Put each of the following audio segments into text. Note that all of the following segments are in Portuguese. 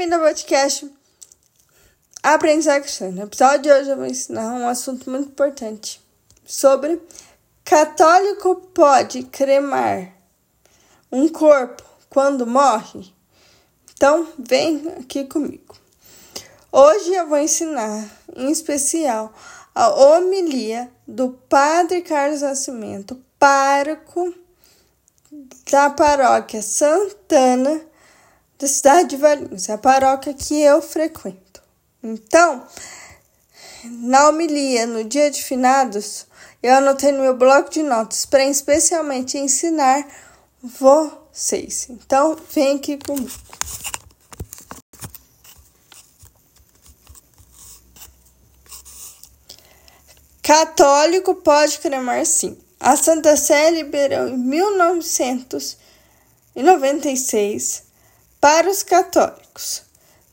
Bem-vindo ao podcast Aprendizagem. No episódio de hoje eu vou ensinar um assunto muito importante sobre católico pode cremar um corpo quando morre? Então, vem aqui comigo. Hoje eu vou ensinar, em especial, a homilia do Padre Carlos Nascimento, pároco da paróquia Santana da cidade de Valinhos, a paróquia que eu frequento. Então, na homilia, no dia de finados, eu anotei no meu bloco de notas para especialmente ensinar vocês. Então, vem aqui comigo. Católico pode cremar sim. A Santa Sé liberou em 1996 para os católicos.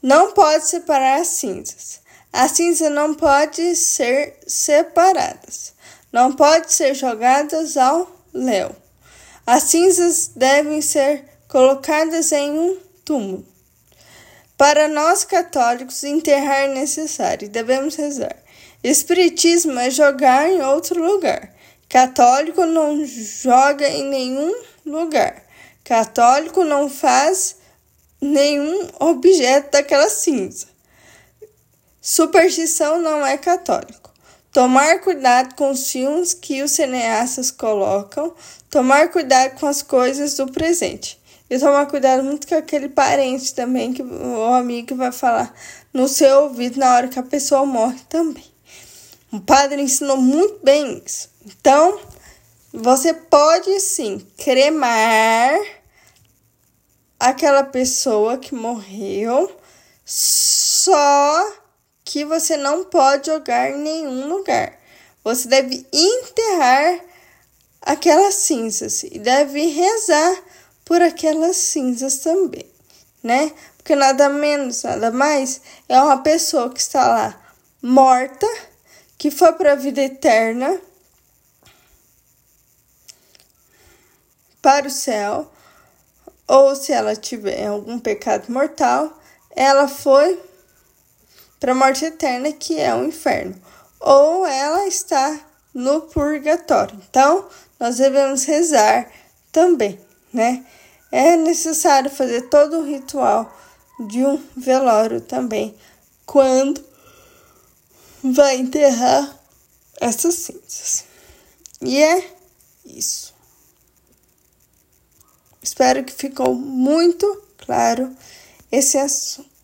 Não pode separar as cinzas. A cinza não pode ser separadas. Não pode ser jogadas ao léu. As cinzas devem ser colocadas em um túmulo. Para nós católicos, enterrar é necessário, devemos rezar. Espiritismo é jogar em outro lugar. Católico não joga em nenhum lugar. Católico não faz nenhum objeto daquela cinza. Superstição não é católico. Tomar cuidado com os filmes que os cineastas colocam, tomar cuidado com as coisas do presente. E tomar cuidado muito com aquele parente também, que o amigo vai falar no seu ouvido na hora que a pessoa morre também. O padre ensinou muito bem isso. Então, você pode sim cremar aquela pessoa que morreu, só que você não pode jogar em nenhum lugar. Você deve enterrar aquelas cinzas e deve rezar por aquelas cinzas também, né? Porque nada menos, nada mais é uma pessoa que está lá morta, que foi para a vida eterna, para o céu, ou se ela tiver algum pecado mortal, ela foi para a morte eterna, que é o inferno, ou ela está no purgatório. Então, nós devemos rezar também, né? É necessário fazer todo o ritual de um velório também, quando vai enterrar essas cinzas. E é isso. Espero que ficou muito claro esse assunto.